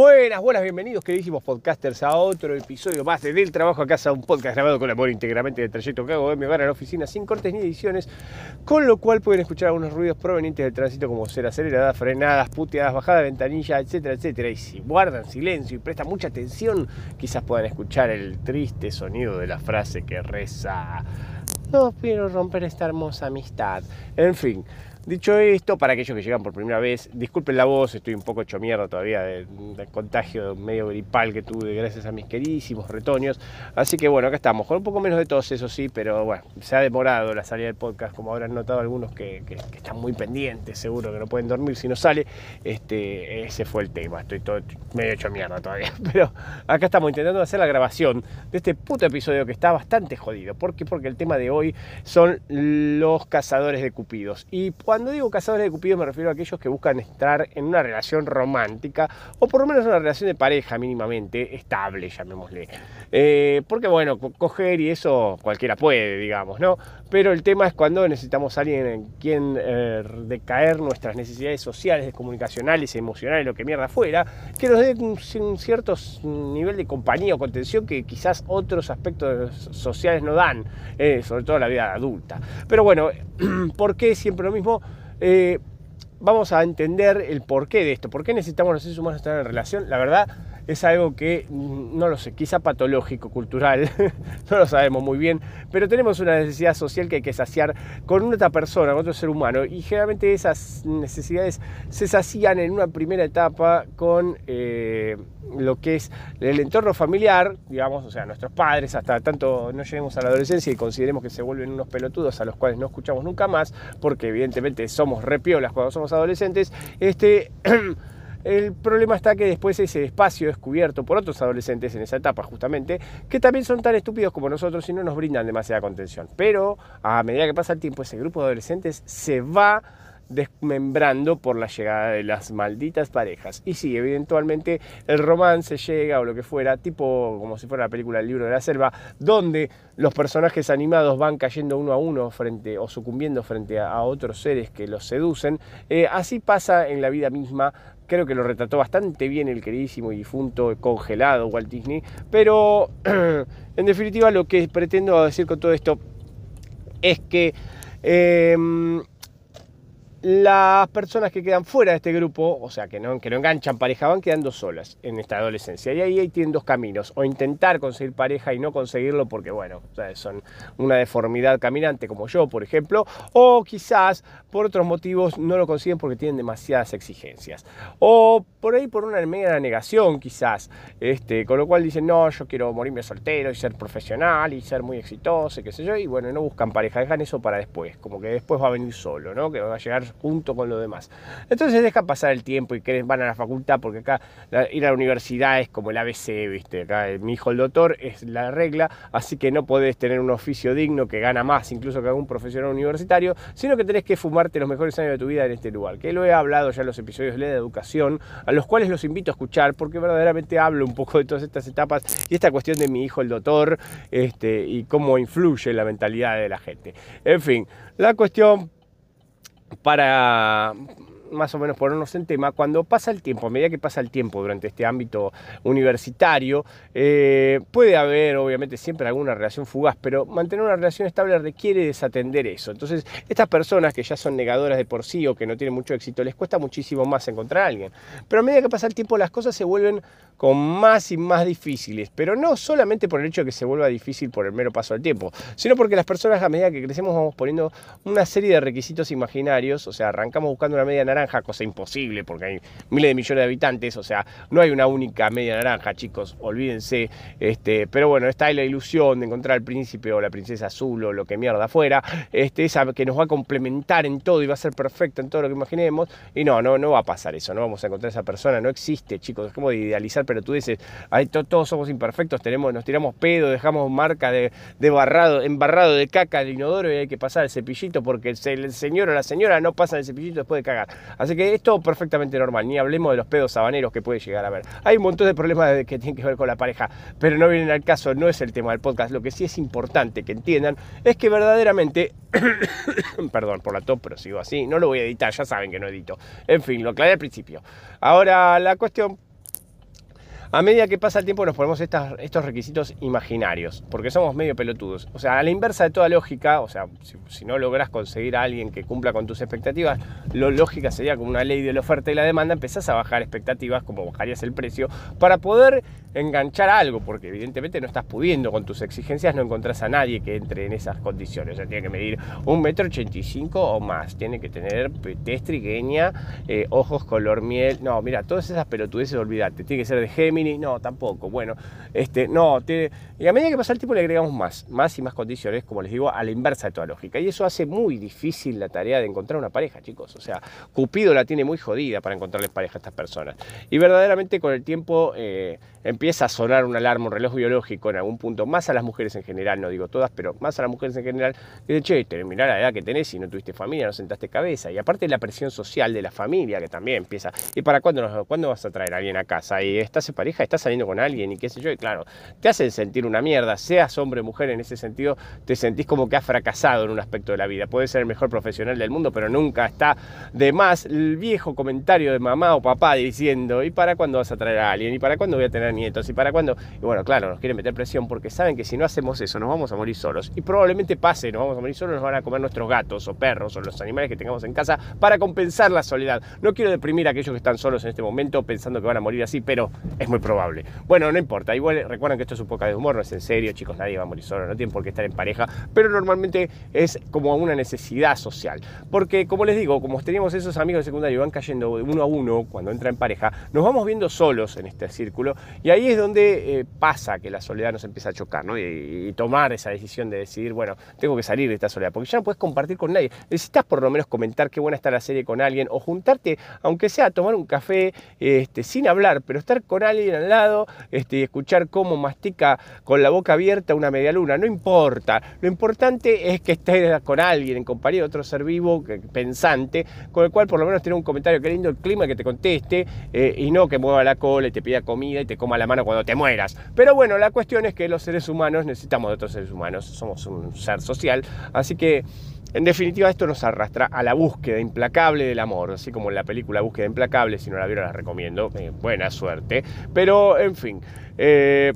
Buenas, buenas, bienvenidos queridísimos podcasters a otro episodio más de Del Trabajo a Casa, un podcast grabado con amor íntegramente del trayecto que hago de mi hogar a la oficina sin cortes ni ediciones, con lo cual pueden escuchar algunos ruidos provenientes del tránsito como ser aceleradas, frenadas, puteadas, bajadas de ventanilla, etcétera, etcétera. Y si guardan silencio y prestan mucha atención, quizás puedan escuchar el triste sonido de la frase que reza... No quiero romper esta hermosa amistad. En fin, Dicho esto, para aquellos que llegan por primera vez, disculpen la voz, estoy un poco hecho mierda todavía del, contagio medio gripal que tuve gracias a mis queridísimos retoños. Así que bueno, acá estamos, con un poco menos de tos, eso sí, pero bueno, se ha demorado la salida del podcast, como habrán notado algunos que, están muy pendientes, seguro que no pueden dormir si no sale. Este, ese fue el tema, estoy todo medio hecho mierda todavía. Pero acá estamos intentando hacer la grabación de este puto episodio que está bastante jodido. ¿Por qué? Porque el tema de hoy son los cazadores de cupidos. Y cuando digo cazadores de cupido me refiero a aquellos que buscan estar en una relación romántica o por lo menos una relación de pareja mínimamente estable, llamémosle. Eh, porque bueno, coger y eso cualquiera puede, digamos, ¿no? Pero el tema es cuando necesitamos a alguien en quien eh, decaer nuestras necesidades sociales, comunicacionales, emocionales, lo que mierda fuera, que nos dé un, cierto nivel de compañía o contención que quizás otros aspectos sociales no dan, eh, sobre todo la vida adulta. Pero bueno, ¿por qué siempre lo mismo? Eh, vamos a entender el porqué de esto, por qué necesitamos los seres humanos estar en relación. La verdad, es algo que, mm, no lo sé, quizá patológico, cultural, no lo sabemos muy bien, pero tenemos una necesidad social que hay que saciar con otra persona, con otro ser humano, y generalmente esas necesidades se sacían en una primera etapa con eh, lo que es el entorno familiar, digamos, o sea, nuestros padres, hasta tanto no lleguemos a la adolescencia y consideremos que se vuelven unos pelotudos a los cuales no escuchamos nunca más, porque evidentemente somos repiolas cuando somos adolescentes, este... El problema está que después ese espacio es cubierto por otros adolescentes en esa etapa justamente, que también son tan estúpidos como nosotros y no nos brindan demasiada contención. Pero a medida que pasa el tiempo, ese grupo de adolescentes se va desmembrando por la llegada de las malditas parejas. Y sí, eventualmente el romance llega o lo que fuera, tipo como si fuera la película El libro de la selva, donde los personajes animados van cayendo uno a uno frente o sucumbiendo frente a, otros seres que los seducen. Eh, así pasa en la vida misma. Creo que lo retrató bastante bien el queridísimo y difunto congelado Walt Disney. Pero en definitiva lo que pretendo decir con todo esto es que em, las personas que quedan fuera de este grupo, o sea, que no, que no enganchan pareja, van quedando solas en esta adolescencia. Y ahí, tienen dos caminos, o intentar conseguir pareja y no conseguirlo porque, bueno, son una deformidad caminante como yo, por ejemplo, o quizás por otros motivos no lo consiguen porque tienen demasiadas exigencias. O por ahí por una media negación quizás, este, con lo cual dicen, no, yo quiero morirme soltero y ser profesional y ser muy exitoso y qué sé yo, y bueno, no buscan pareja, dejan eso para después, como que después va a venir solo, ¿no? Que va a llegar junto con lo demás. Entonces deja pasar el tiempo y que van a la facultad, porque acá ir a la universidad es como el ABC, ¿viste? Acá mi hijo el doctor es la regla, así que no podés tener un oficio digno que gana más incluso que algún profesional universitario, sino que tenés que fumarte los mejores años de tu vida en este lugar, que lo he hablado ya en los episodios de educación, a los cuales los invito a escuchar, porque verdaderamente hablo un poco de todas estas etapas y esta cuestión de mi hijo el doctor este, y cómo influye la mentalidad de la gente. En fin, la cuestión para más o menos ponernos en tema, cuando pasa el tiempo, a medida que pasa el tiempo durante este ámbito universitario, eh, puede haber obviamente siempre alguna relación fugaz, pero mantener una relación estable requiere desatender eso. Entonces, estas personas que ya son negadoras de por sí o que no tienen mucho éxito, les cuesta muchísimo más encontrar a alguien. Pero a medida que pasa el tiempo, las cosas se vuelven con más y más difíciles, pero no solamente por el hecho de que se vuelva difícil por el mero paso del tiempo, sino porque las personas a medida que crecemos vamos poniendo una serie de requisitos imaginarios, o sea, arrancamos buscando una media naranja, cosa imposible porque hay miles de millones de habitantes, o sea, no hay una única media naranja, chicos, olvídense. Este, pero bueno, está ahí la ilusión de encontrar al príncipe o la princesa azul o lo que mierda fuera, este, esa que nos va a complementar en todo y va a ser perfecta en todo lo que imaginemos. Y no, no, no va a pasar eso, no vamos a encontrar esa persona, no existe, chicos, es como de idealizar, pero tú dices, ahí todos somos imperfectos, tenemos, nos tiramos pedo, dejamos marca de, de barrado, embarrado de caca del inodoro y hay que pasar el cepillito porque el señor o la señora no pasa el cepillito después de cagar. Así que es todo perfectamente normal, ni hablemos de los pedos sabaneros que puede llegar a haber. Hay un montón de problemas que tienen que ver con la pareja, pero no vienen al caso, no es el tema del podcast. Lo que sí es importante que entiendan es que verdaderamente, perdón por la top, pero sigo así, no lo voy a editar, ya saben que no edito. En fin, lo aclaré al principio. Ahora la cuestión a medida que pasa el tiempo nos ponemos estos requisitos imaginarios, porque somos medio pelotudos. O sea, a la inversa de toda lógica, o sea, si, no logras conseguir a alguien que cumpla con tus expectativas, lo lógica sería como una ley de la oferta y la demanda, empezás a bajar expectativas, como bajarías el precio, para poder enganchar algo, porque evidentemente no estás pudiendo con tus exigencias, no encontrás a nadie que entre en esas condiciones. O sea, tiene que medir un metro ochenta y cinco o más, tiene que tener tez trigueña, eh, ojos color miel. No, mira, todas esas pelotudeces, olvídate. Tiene que ser de No, tampoco. Bueno, este, no, tiene... y a medida que pasa el tiempo le agregamos más, más y más condiciones, como les digo, a la inversa de toda lógica. Y eso hace muy difícil la tarea de encontrar una pareja, chicos. O sea, Cupido la tiene muy jodida para encontrarles pareja a estas personas. Y verdaderamente con el tiempo eh, empieza a sonar una alarma, un reloj biológico en algún punto, más a las mujeres en general, no digo todas, pero más a las mujeres en general, que dicen, che, la edad que tenés y no tuviste familia, no sentaste cabeza. Y aparte la presión social de la familia, que también empieza. ¿Y para cuándo, cuándo vas a traer a alguien a casa? ¿Y estás en pareja? ¿Estás saliendo con alguien? Y qué sé yo. Y claro, te hacen sentir una mierda, seas hombre o mujer en ese sentido, te sentís como que has fracasado en un aspecto de la vida. Puedes ser el mejor profesional del mundo, pero nunca está de más el viejo comentario de mamá o papá diciendo, ¿y para cuándo vas a traer a alguien? ¿Y para cuándo voy a tener nietos? ¿Y para cuándo? Y bueno, claro, nos quieren meter presión porque saben que si no hacemos eso nos vamos a morir solos. Y probablemente pase, nos vamos a morir solos, nos van a comer nuestros gatos o perros o los animales que tengamos en casa para compensar la soledad. No quiero deprimir a aquellos que están solos en este momento pensando que van a morir así, pero es muy probable. Bueno, no importa, igual recuerden que esto es un poco de humor, no es en serio, chicos, nadie va a morir solo, no tienen por qué estar en pareja, pero normalmente es como una necesidad social. Porque, como les digo, como teníamos esos amigos de secundario van cayendo uno a uno cuando entra en pareja, nos vamos viendo solos en este círculo y ahí es donde eh, pasa que la soledad nos empieza a chocar, ¿no? Y, tomar esa decisión de decidir, bueno, tengo que salir de esta soledad, porque ya no puedes compartir con nadie. Necesitas por lo menos comentar qué buena está la serie con alguien o juntarte, aunque sea tomar un café este, sin hablar, pero estar con alguien al lado este, y escuchar cómo mastica con la boca abierta una media luna, no importa. Lo importante es que estés con alguien, en compañía de otro ser vivo, pensante, con el cual por lo menos tiene un comentario que lindo el clima, que te conteste eh, y no que mueva la cola y te pida comida y te coma la mano cuando te mueras. Pero bueno, la cuestión es que los seres humanos necesitamos de otros seres humanos, somos un ser social, así que en definitiva esto nos arrastra a la búsqueda implacable del amor, así como en la película Búsqueda Implacable, si no la vieron la recomiendo, eh, buena suerte, pero en fin. Eh,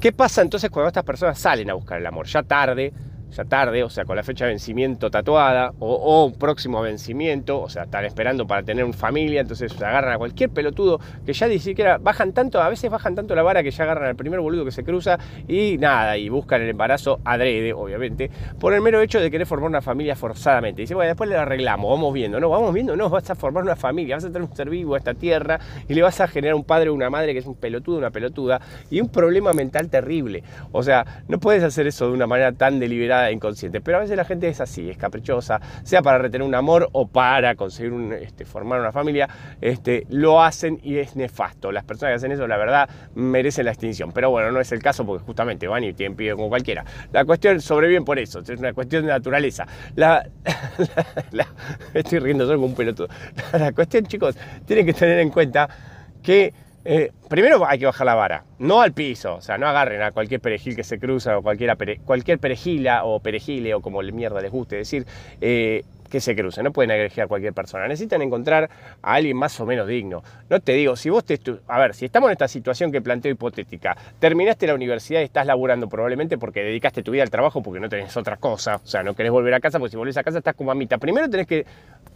¿Qué pasa entonces cuando estas personas salen a buscar el amor? Ya tarde, ya tarde, o sea, con la fecha de vencimiento tatuada, o, un próximo vencimiento, o sea, están esperando para tener una familia, entonces agarran a cualquier pelotudo que ya ni siquiera bajan tanto, a veces bajan tanto la vara que ya agarran al primer boludo que se cruza y nada, y buscan el embarazo adrede, obviamente, por el mero hecho de querer formar una familia forzadamente. Dice, bueno, después le arreglamos, vamos viendo, no, vamos viendo, no, vas a formar una familia, vas a tener un ser vivo a esta tierra y le vas a generar un padre o una madre que es un pelotudo, una pelotuda, y un problema mental terrible. O sea, no puedes hacer eso de una manera tan deliberada inconsciente. Pero a veces la gente es así, es caprichosa, sea para retener un amor o para conseguir un, este, formar una familia, este, lo hacen y es nefasto. Las personas que hacen eso, la verdad, merecen la extinción. Pero bueno, no es el caso porque justamente van y tienen pie como cualquiera. La cuestión sobreviven por eso, es una cuestión de naturaleza. La, estoy riendo solo como un pelotudo. La cuestión, chicos, tienen que tener en cuenta que eh, primero hay que bajar la vara, no al piso, o sea, no agarren a cualquier perejil que se cruza o cualquier perejila o perejile o como mierda les guste decir, eh, que se cruce, no pueden agregar a cualquier persona, necesitan encontrar a alguien más o menos digno. No te digo, si vos te... A ver, si estamos en esta situación que planteo hipotética, terminaste la universidad y estás laburando probablemente porque dedicaste tu vida al trabajo porque no tenés otra cosa, o sea, no querés volver a casa porque si volvés a casa estás con mamita. Primero tenés que...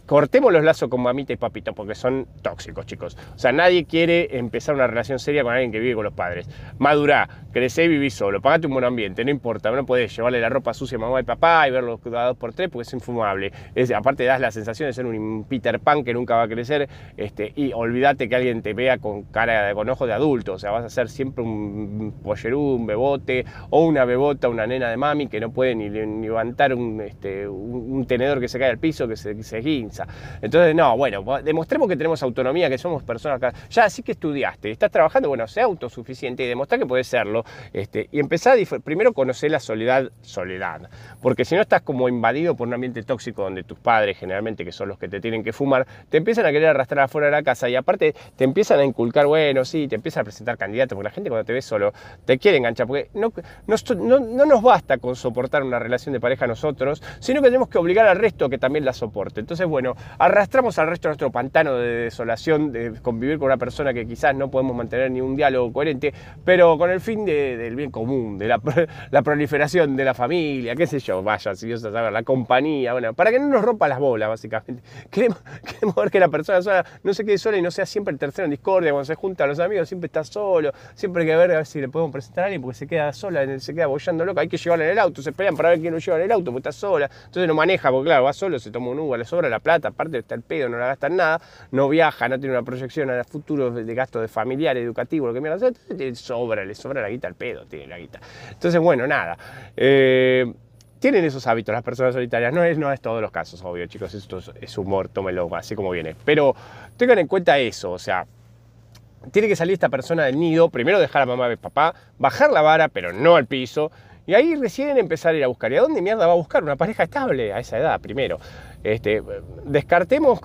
Cortemos los lazos con mamita y papito porque son tóxicos, chicos. O sea, nadie quiere empezar una relación seria con alguien que vive con los padres. Madurá, crecé y viví solo, pagate un buen ambiente, no importa, no podés llevarle la ropa sucia a mamá y papá y verlos dos por tres porque es infumable aparte das la sensación de ser un Peter Pan que nunca va a crecer, este, y olvídate que alguien te vea con cara, con ojos de adulto, o sea, vas a ser siempre un pollerú, un bebote, o una bebota, una nena de mami que no puede ni, levantar un, este, un, tenedor que se cae al piso, que se, guinza. Entonces, no, bueno, demostremos que tenemos autonomía, que somos personas, ya sí que estudiaste, estás trabajando, bueno, sea autosuficiente y demostrar que puedes serlo, este, y empezar primero conocer la soledad, soledad, porque si no estás como invadido por un ambiente tóxico donde padres generalmente, que son los que te tienen que fumar, te empiezan a querer arrastrar afuera de la casa y aparte te empiezan a inculcar, bueno, sí, te empiezan a presentar candidatos, porque la gente cuando te ve solo te quiere enganchar, porque no, no, no nos basta con soportar una relación de pareja nosotros, sino que tenemos que obligar al resto a que también la soporte. Entonces, bueno, arrastramos al resto de nuestro pantano de desolación, de convivir con una persona que quizás no podemos mantener ni un diálogo coherente, pero con el fin del bien común, de la, la, proliferación de la familia, qué sé yo, vaya, si Dios sabe, la compañía, bueno, para que no nos rompa las bolas, básicamente. Queremos, ver que la persona sola no se quede sola y no sea siempre el tercero en discordia, cuando se junta a los amigos siempre está solo, siempre hay que ver a ver si le podemos presentar a alguien porque se queda sola, se queda bollando loca, hay que llevarla en el auto, se pelean para ver quién lo lleva en el auto porque está sola, entonces no maneja, porque claro, va solo, se toma un Uber, le sobra la plata, aparte está el pedo, no la gasta nada, no viaja, no tiene una proyección a futuro de gasto de familiar, educativo, lo que mierda, le sobra, le sobra la guita al pedo, tiene la guita. Entonces, bueno, nada. Eh, tienen esos hábitos las personas solitarias. No es, no es todos los casos, obvio, chicos. Esto es, humor, tómelo así como viene. Pero tengan en cuenta eso, o sea, tiene que salir esta persona del nido, primero dejar a mamá y papá, bajar la vara, pero no al piso, y ahí recién empezar a ir a buscar. ¿Y a dónde mierda va a buscar? Una pareja estable a esa edad, primero. Este, descartemos,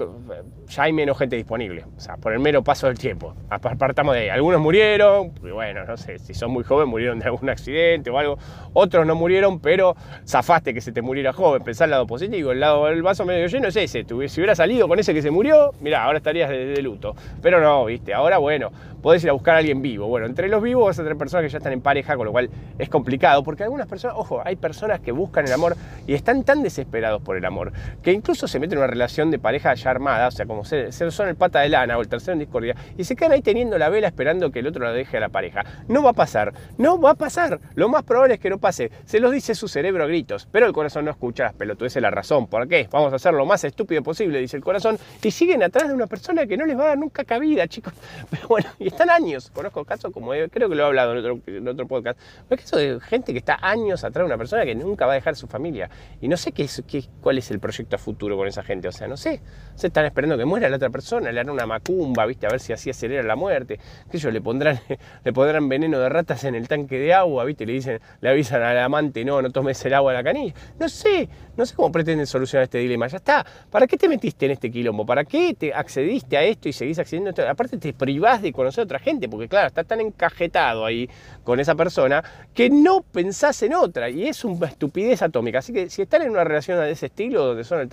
ya hay menos gente disponible, o sea, por el mero paso del tiempo. Apartamos de ahí. Algunos murieron, bueno, no sé, si son muy jóvenes murieron de algún accidente o algo. Otros no murieron, pero zafaste que se te muriera joven. Pensá el lado positivo, el lado del vaso medio lleno es ese. Si hubiera salido con ese que se murió, mira, ahora estarías de, luto. Pero no, viste, ahora bueno, podés ir a buscar a alguien vivo. Bueno, entre los vivos vas a tener personas que ya están en pareja, con lo cual es complicado, porque algunas personas, ojo, hay personas que buscan el amor y están tan desesperados por el amor, que incluso se meten en una relación de pareja ya armada, o sea, como ser, son el pata de lana o el tercero en discordia, y se quedan ahí teniendo la vela esperando que el otro la deje a la pareja. No va a pasar, no va a pasar. Lo más probable es que no pase. Se los dice su cerebro a gritos, pero el corazón no escucha las pelotudeces es la razón. ¿Por qué? Vamos a hacer lo más estúpido posible, dice el corazón, y siguen atrás de una persona que no les va a dar nunca cabida, chicos. Pero bueno, y están años. Conozco casos como creo que lo he hablado en otro, en otro podcast. Es caso de gente que está años atrás de una persona que nunca va a dejar su familia. Y no sé qué es, qué, cuál es el proyecto a futuro con esa gente. O sea, no sé, se están esperando que muera la otra persona, le harán una macumba, ¿viste? A ver si así acelera la muerte. Que ellos le pondrán, le pondrán veneno de ratas en el tanque de agua, ¿viste? Le dicen, le avisan al amante, no, no tomes el agua de la canilla. No sé, no sé cómo pretenden solucionar este dilema. Ya está. ¿Para qué te metiste en este quilombo? ¿Para qué te accediste a esto y seguís accediendo a esto? Aparte te privás de conocer a otra gente, porque claro, está tan encajetado ahí con esa persona que no pensás en otra. Y es una estupidez atómica. Así que si están en una relación de ese estilo, donde son el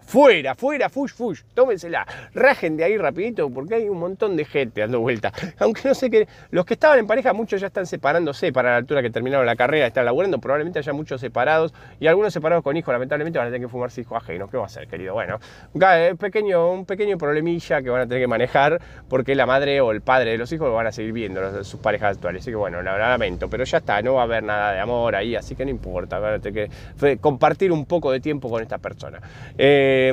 fuera, fuera, fush, fush, tómensela, rajen de ahí rapidito porque hay un montón de gente dando vuelta. Aunque no sé que los que estaban en pareja, muchos ya están separándose para la altura que terminaron la carrera, están laburando, probablemente haya muchos separados y algunos separados con hijos, lamentablemente van a tener que fumarse hijos ajenos. ¿Qué va a hacer, querido? Bueno, un pequeño, un pequeño problemilla que van a tener que manejar porque la madre o el padre de los hijos lo van a seguir viendo, sus parejas actuales. Así que bueno, la lamento, pero ya está, no va a haber nada de amor ahí, así que no importa, van a tener que compartir un poco de tiempo con esta persona. Eh,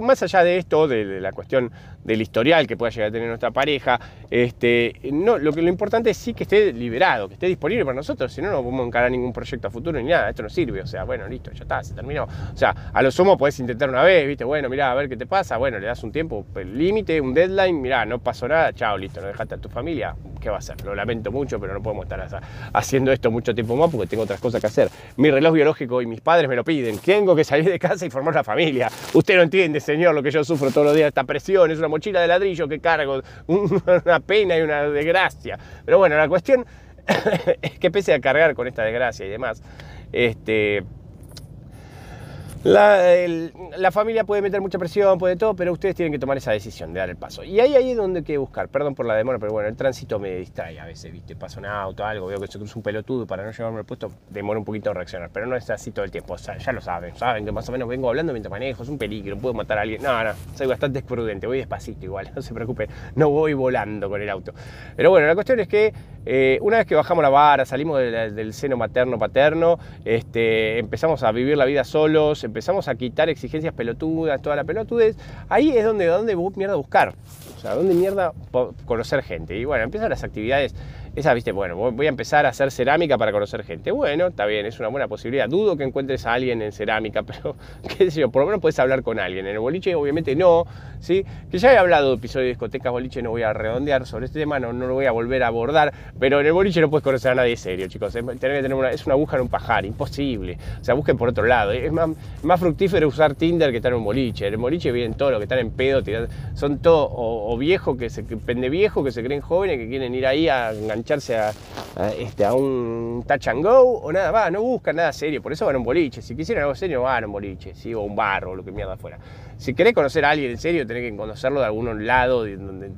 más allá de esto, de, la cuestión del historial que pueda llegar a tener nuestra pareja, este, no, lo, importante es sí que esté liberado, que esté disponible para nosotros, si no, no podemos encarar ningún proyecto a futuro ni nada, esto no sirve, o sea, bueno, listo, ya está, se terminó. O sea, a lo sumo podés intentar una vez, viste, bueno, mira a ver qué te pasa, bueno, le das un tiempo, el límite, un deadline, mira no pasó nada, chao, listo, no dejaste a tu familia, ¿qué va a hacer? Lo lamento mucho, pero no podemos estar haciendo esto mucho tiempo más porque tengo otras cosas que hacer. Mi reloj biológico y mis padres me lo piden, tengo que salir de casa y formar una familia. Usted no entiende, señor, lo que yo sufro todos los días, esta presión, es una mochila de ladrillo que cargo, una pena y una desgracia. Pero bueno, la cuestión es que pese a cargar con esta desgracia y demás, este, la, familia puede meter mucha presión, puede todo, pero ustedes tienen que tomar esa decisión de dar el paso. Y ahí, ahí es donde hay que buscar. Perdón por la demora, pero bueno, el tránsito me distrae a veces, ¿viste? Pasa un auto, algo, veo que se cruza un pelotudo para no llevarme al puesto, demora un poquito en reaccionar. Pero no es así todo el tiempo, o sea, ya lo saben, saben que más o menos vengo hablando mientras manejo, es un peligro, puedo matar a alguien. No, no, soy bastante prudente, voy despacito igual, no se preocupe, no voy volando con el auto. Pero bueno, la cuestión es que eh, una vez que bajamos la vara, salimos del seno materno-paterno, este, empezamos a vivir la vida solos, empezamos a quitar exigencias pelotudas, toda la pelotudez, ahí es donde, donde mierda buscar. O sea, donde mierda conocer gente. Y bueno, empiezan las actividades esa, viste, bueno, voy a empezar a hacer cerámica para conocer gente. Bueno, está bien, es una buena posibilidad. Dudo que encuentres a alguien en cerámica, pero qué sé yo, por lo menos puedes hablar con alguien. En el boliche, obviamente no, ¿sí? Que ya he hablado de episodios de discotecas boliche, no voy a redondear sobre este tema, no, no lo voy a volver a abordar, pero en el boliche no puedes conocer a nadie serio, chicos. Tener que tener una, es una aguja en un pajar, imposible. O sea, busquen por otro lado. Es más, fructífero usar Tinder que estar en un boliche. En el boliche vienen todos los que están en pedo, son todos o, viejos que se pende viejo, que se creen jóvenes, que quieren ir ahí a engancharse a, este, a un touch and go o nada más, no buscan nada serio, por eso van a un boliche. Si quisieran algo serio, van a un boliche, ¿sí? o un bar o lo que mierda fuera. Si querés conocer a alguien en serio, tenés que conocerlo de algún lado,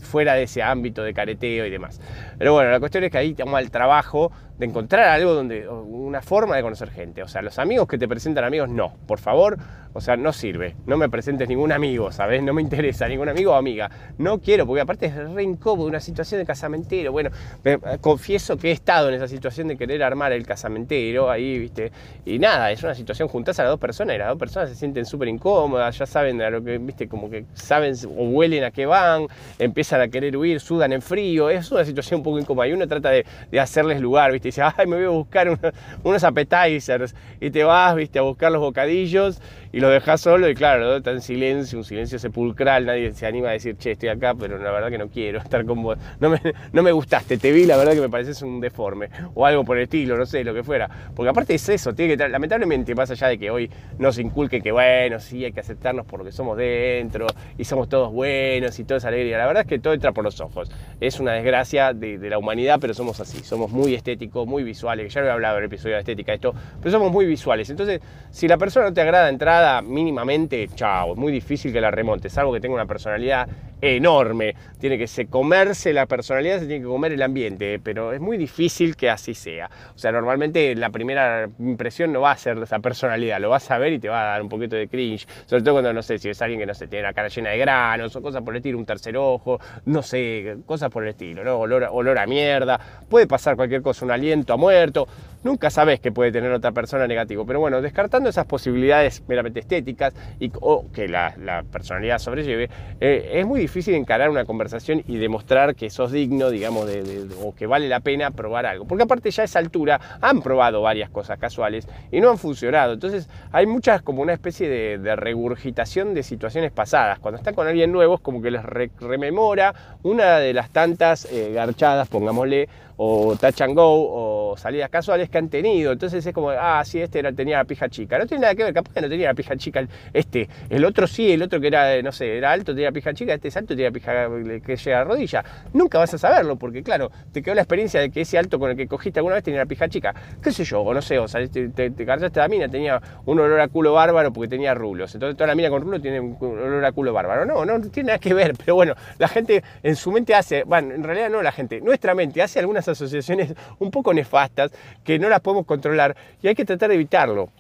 fuera de ese ámbito de careteo y demás. Pero bueno, la cuestión es que ahí estamos al trabajo de encontrar algo donde, una forma de conocer gente. O sea, los amigos que te presentan amigos, no, por favor, o sea, no sirve. No me presentes ningún amigo, ¿sabes? No me interesa ningún amigo o amiga. No quiero, porque aparte es re incómodo una situación de casamentero. Bueno, eh, confieso que he estado en esa situación de querer armar el casamentero ahí, ¿viste? Y nada, es una situación juntas a las dos personas y las dos personas se sienten súper incómodas, ya saben a lo que, ¿viste? Como que saben o huelen a qué van, empiezan a querer huir, sudan en frío. Es una situación un poco incómoda y uno trata de, de hacerles lugar, ¿viste? Dice, ay, me voy a buscar unos appetizers y te vas, viste, a buscar los bocadillos y lo dejas solo y claro, está en silencio, un silencio sepulcral, nadie se anima a decir, che, estoy acá, pero la verdad que no quiero estar con vos, no me, no me gustaste, te vi, la verdad que me pareces un deforme, o algo por el estilo, no sé, lo que fuera, porque aparte es eso, tiene que, lamentablemente, más allá de que hoy nos inculque que bueno, sí, hay que aceptarnos por lo que somos dentro, y somos todos buenos y toda esa alegría, la verdad es que todo entra por los ojos, es una desgracia de, de la humanidad, pero somos así, somos muy estéticos, muy visuales, ya lo he hablado en el episodio de estética esto, pero somos muy visuales, entonces, si la persona no te agrada entrar mínimamente, chao, es muy difícil que la remonte, salvo que tenga una personalidad enorme. Tiene que se comerse la personalidad, se tiene que comer el ambiente, pero es muy difícil que así sea. O sea, normalmente la primera impresión no va a ser esa personalidad, lo vas a ver y te va a dar un poquito de cringe, sobre todo cuando, no sé, si es alguien que no sé, tiene la cara llena de granos o cosas por el estilo, un tercer ojo, no sé, cosas por el estilo, ¿no? Olor, olor a mierda, puede pasar cualquier cosa, un aliento muerto, nunca sabes que puede tener otra persona negativo, pero bueno, descartando esas posibilidades meramente estéticas y, que la, personalidad sobrelleve, eh, es muy difícil encarar una conversación y demostrar que sos digno, digamos, de, o que vale la pena probar algo. Porque aparte ya a esa altura han probado varias cosas casuales y no han funcionado. Entonces hay muchas como una especie de, regurgitación de situaciones pasadas. Cuando están con alguien nuevo es como que les rememora una de las tantas eh, garchadas, pongámosle, o touch and go o salidas casuales que han tenido. Entonces es como, ah, sí, este era, tenía la pija chica. No tiene nada que ver, capaz que no tenía la pija chica este. El otro sí, el otro que era, no sé, era alto, tenía pija chica, este es alto, tenía pija que llega a rodilla. Nunca vas a saberlo porque, claro, te quedó la experiencia de que ese alto con el que cogiste alguna vez tenía la pija chica. ¿Qué sé yo? O no sé, o sea, te, te, te la mina, tenía un olor a culo bárbaro porque tenía rulos. Entonces toda la mina con rulos tiene un olor a culo bárbaro. No, no, no tiene nada que ver, pero bueno, la gente en su mente hace, bueno, en realidad no la gente, nuestra mente hace algunas asociaciones un poco nefastas que no las podemos controlar y hay que tratar de evitarlo.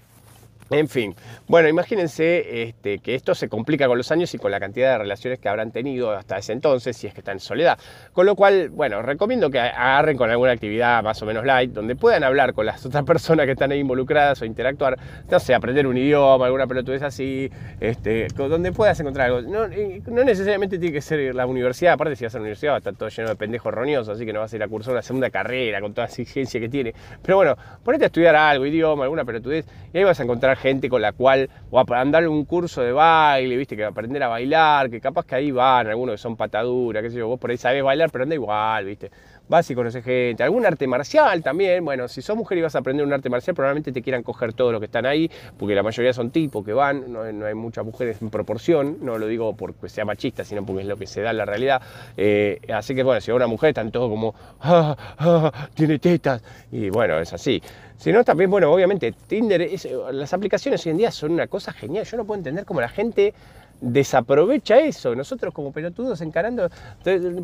En fin, bueno, imagínense este, que esto se complica con los años y con la cantidad de relaciones que habrán tenido hasta ese entonces, si es que están en soledad. Con lo cual, bueno, recomiendo que agarren con alguna actividad más o menos light, donde puedan hablar con las otras personas que están ahí involucradas o interactuar, no sé, aprender un idioma, alguna pelotudez así, este, donde puedas encontrar algo. No, no, necesariamente tiene que ser la universidad, aparte si vas a la universidad va a estar todo lleno de pendejos roñosos, así que no vas a ir a cursar una segunda carrera con toda esa exigencia que tiene. Pero bueno, ponete a estudiar algo, idioma, alguna pelotudez, y ahí vas a encontrar gente con la cual, o a andar un curso de baile, viste, que aprender a bailar, que capaz que ahí van, algunos que son pataduras, qué sé yo, vos por ahí sabés bailar, pero anda igual, viste. Vas y conoces gente, algún arte marcial también, bueno, si sos mujer y vas a aprender un arte marcial, probablemente te quieran coger todos los que están ahí, porque la mayoría son tipos que van, no, hay muchas mujeres en proporción, no lo digo porque sea machista, sino porque es lo que se da en la realidad. Eh, así que bueno, si a una mujer están todos como, ah, ah, tiene tetas, y bueno, es así. Sino también, bueno, obviamente, Tinder, las aplicaciones hoy en día son una cosa genial. Yo no puedo entender cómo la gente desaprovecha eso. Nosotros como pelotudos encarando,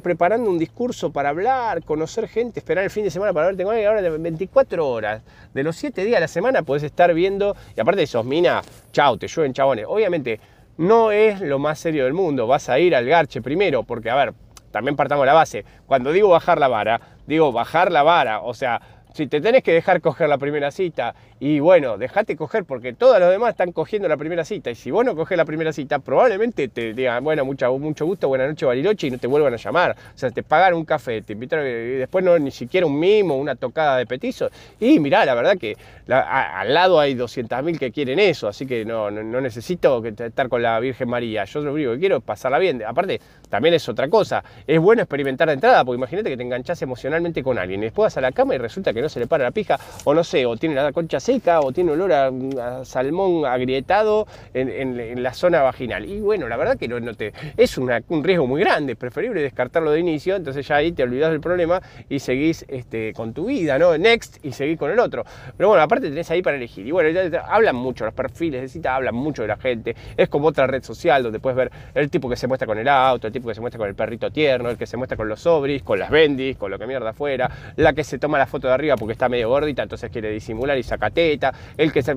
preparando un discurso para hablar, conocer gente, esperar el fin de semana para verte con alguien, ahora de 24 horas, de los 7 días a la semana podés estar viendo, y aparte de esos mina, chau, te llueven chabones. Obviamente no es lo más serio del mundo, vas a ir al garche primero, porque a ver, también partamos la base, cuando digo bajar la vara, digo bajar la vara, o sea, si te tenés que dejar coger la primera cita, y bueno, dejate coger porque todos los demás están cogiendo la primera cita, y si vos no coges la primera cita, probablemente te digan, bueno, mucho, mucho gusto, buena noche, Bariloche, y no te vuelvan a llamar. O sea, te pagan un café, te invitaron, y después no ni siquiera un mimo, una tocada de petizo, y mirá, la verdad que al lado hay 200.000 que quieren eso, así que no, no, necesito estar con la Virgen María, yo lo único que quiero es pasarla bien. Aparte, también es otra cosa, es bueno experimentar de entrada, porque imagínate que te enganchas emocionalmente con alguien, y después vas a la cama y resulta que no se le para la pija, o no sé, o tiene la concha seca, o tiene olor a, salmón agrietado en, la zona vaginal. Y bueno, la verdad que no, te, es un riesgo muy grande, es preferible descartarlo de inicio, entonces ya ahí te olvidas del problema y seguís este, con tu vida, ¿no? Next y seguís con el otro. Pero bueno, aparte tenés ahí para elegir. Y bueno, hablan mucho, los perfiles de cita hablan mucho de la gente. Es como otra red social donde puedes ver el tipo que se muestra con el auto, el tipo que se muestra con el perrito tierno, el que se muestra con los sobris, con las bendis, con lo que mierda afuera, la que se toma la foto de arriba porque está medio gordita, entonces quiere disimular y saca teta, el que se...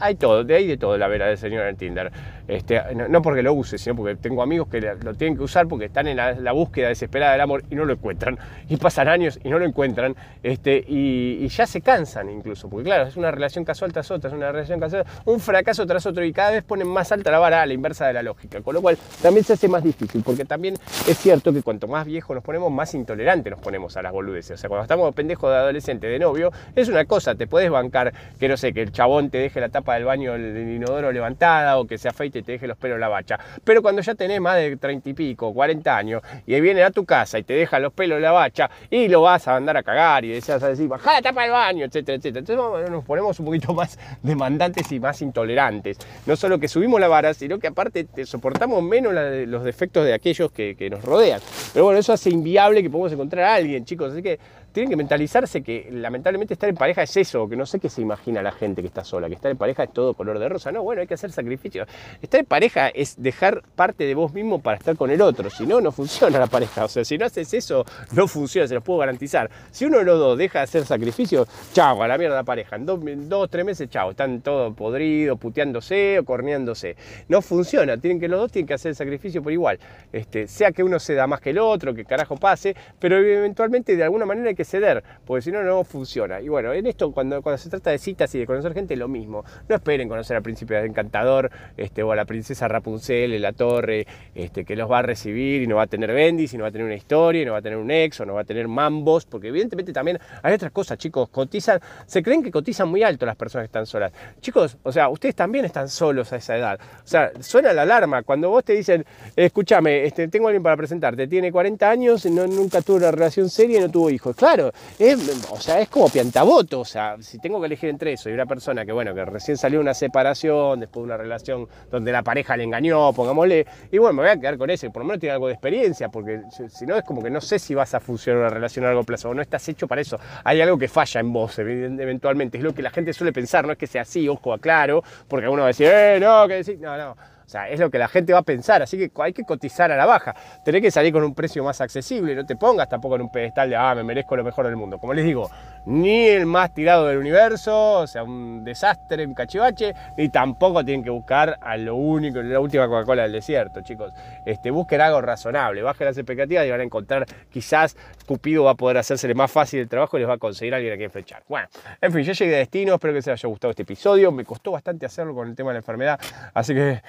Hay todo, de ahí de todo la vera del señor en Tinder. Este, no, porque lo use, sino porque tengo amigos que lo tienen que usar porque están en la, búsqueda desesperada del amor y no lo encuentran. Y pasan años y no lo encuentran. Este, y, ya se cansan incluso, porque claro, es una relación casual tras otra, es una relación casual, un fracaso tras otro y cada vez ponen más alta la vara a la inversa de la lógica. Con lo cual también se hace más difícil, porque también es cierto que cuanto más viejo nos ponemos, más intolerante nos ponemos a las boludeces. O sea, cuando estamos pendejos de adolescente, novio, es una cosa, te puedes bancar que no sé, que el chabón te deje la tapa del baño del inodoro levantada o que se afeite y te deje los pelos la bacha. Pero cuando ya tenés más de 30 y pico, 40 años, y viene a tu casa y te deja los pelos la bacha y lo vas a mandar a cagar y deseas decir, baja la tapa del baño, etcétera, etcétera. Entonces nos ponemos un poquito más demandantes y más intolerantes. No solo que subimos la vara, sino que aparte soportamos menos los defectos de aquellos que, que nos rodean. Pero bueno, eso hace inviable que podamos encontrar a alguien, chicos. Así que tienen que mentalizarse que lamentablemente estar en pareja es eso, que no sé qué se imagina la gente que está sola, que estar en pareja es todo color de rosa. No, bueno, hay que hacer sacrificios. Estar en pareja es dejar parte de vos mismo para estar con el otro, si no, no funciona la pareja. O sea, si no haces eso, no funciona, se los puedo garantizar. Si uno de los dos deja de hacer sacrificios, chao, a la mierda la pareja. En dos, dos tres meses, chao, están todos podridos, puteándose o corneándose. No funciona, tienen que los dos tienen que hacer el sacrificio por igual. Este, sea que uno se da más que el otro, que carajo pase, pero eventualmente de alguna manera hay que ceder, porque si no, no funciona. Y bueno, en esto, cuando, cuando se trata de citas y de conocer gente, lo mismo. No esperen conocer al príncipe encantador este, o a la princesa Rapunzel en la torre, este, que los va a recibir y no va a tener bendis, y no va a tener una historia, y no va a tener un ex, o no va a tener mambos, porque evidentemente también hay otras cosas, chicos, cotizan, se creen que cotizan muy alto las personas que están solas. Chicos, o sea, ustedes también están solos a esa edad. O sea, suena la alarma. Cuando vos te dicen, escúchame, este, tengo alguien para presentarte, tiene 40 años, no, nunca tuvo una relación seria y no tuvo hijos. Claro, es, o sea, es como piantaboto, o sea, si tengo que elegir entre eso y una persona que, bueno, que recién salió una separación, después de una relación donde la pareja le engañó, pongámosle, y bueno, me voy a quedar con ese, por lo menos tiene algo de experiencia, porque si no es como que no sé si vas a funcionar una relación a largo plazo, o no estás hecho para eso, hay algo que falla en vos, eventualmente, es lo que la gente suele pensar, no es que sea así, ojo, aclaro, porque uno va a decir, eh, no, que decir, no, no o sea, es lo que la gente va a pensar, así que hay que cotizar a la baja. Tenés que salir con un precio más accesible, no te pongas tampoco en un pedestal de, ah, me merezco lo mejor del mundo. Como les digo, ni el más tirado del universo, o sea, un desastre, un cachivache, ni tampoco tienen que buscar a lo único, la última Coca-Cola del desierto, chicos. Este, busquen algo razonable, bajen las expectativas y van a encontrar, quizás Cupido va a poder hacérsele más fácil el trabajo y les va a conseguir a alguien a quien flechar. Bueno, en fin, yo llegué a destino, espero que les haya gustado este episodio, me costó bastante hacerlo con el tema de la enfermedad, así que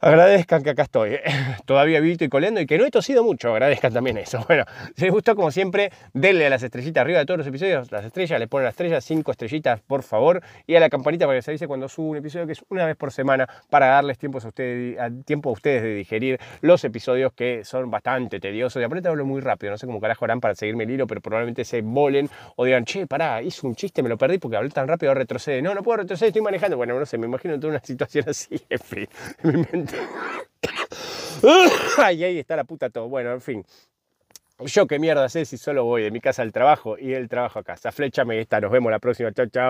agradezcan que acá estoy, ¿eh? todavía vivo y coleando y que no he tosido mucho, agradezcan también eso. Bueno, si les gustó como siempre, denle a las estrellitas arriba de todos los episodios, las estrellas, le ponen las estrellas, cinco estrellitas por favor, y a la campanita para que se avise cuando subo un episodio que es una vez por semana para darles tiempo a ustedes, tiempo a ustedes de digerir los episodios que son bastante tediosos. Y aparte hablo muy rápido, no sé cómo carajo harán para seguirme el hilo, pero probablemente se volen o digan, che, pará, hice un chiste, me lo perdí porque hablé tan rápido, retrocede. No, no puedo retroceder, estoy manejando. Bueno, no sé, me imagino toda una situación así, en fin, mi mente Ay, ahí está la puta todo. Bueno, en fin. Yo qué mierda sé si solo voy de mi casa al trabajo y del trabajo a casa. Fléchame esta. Nos vemos la próxima. Chao, chao.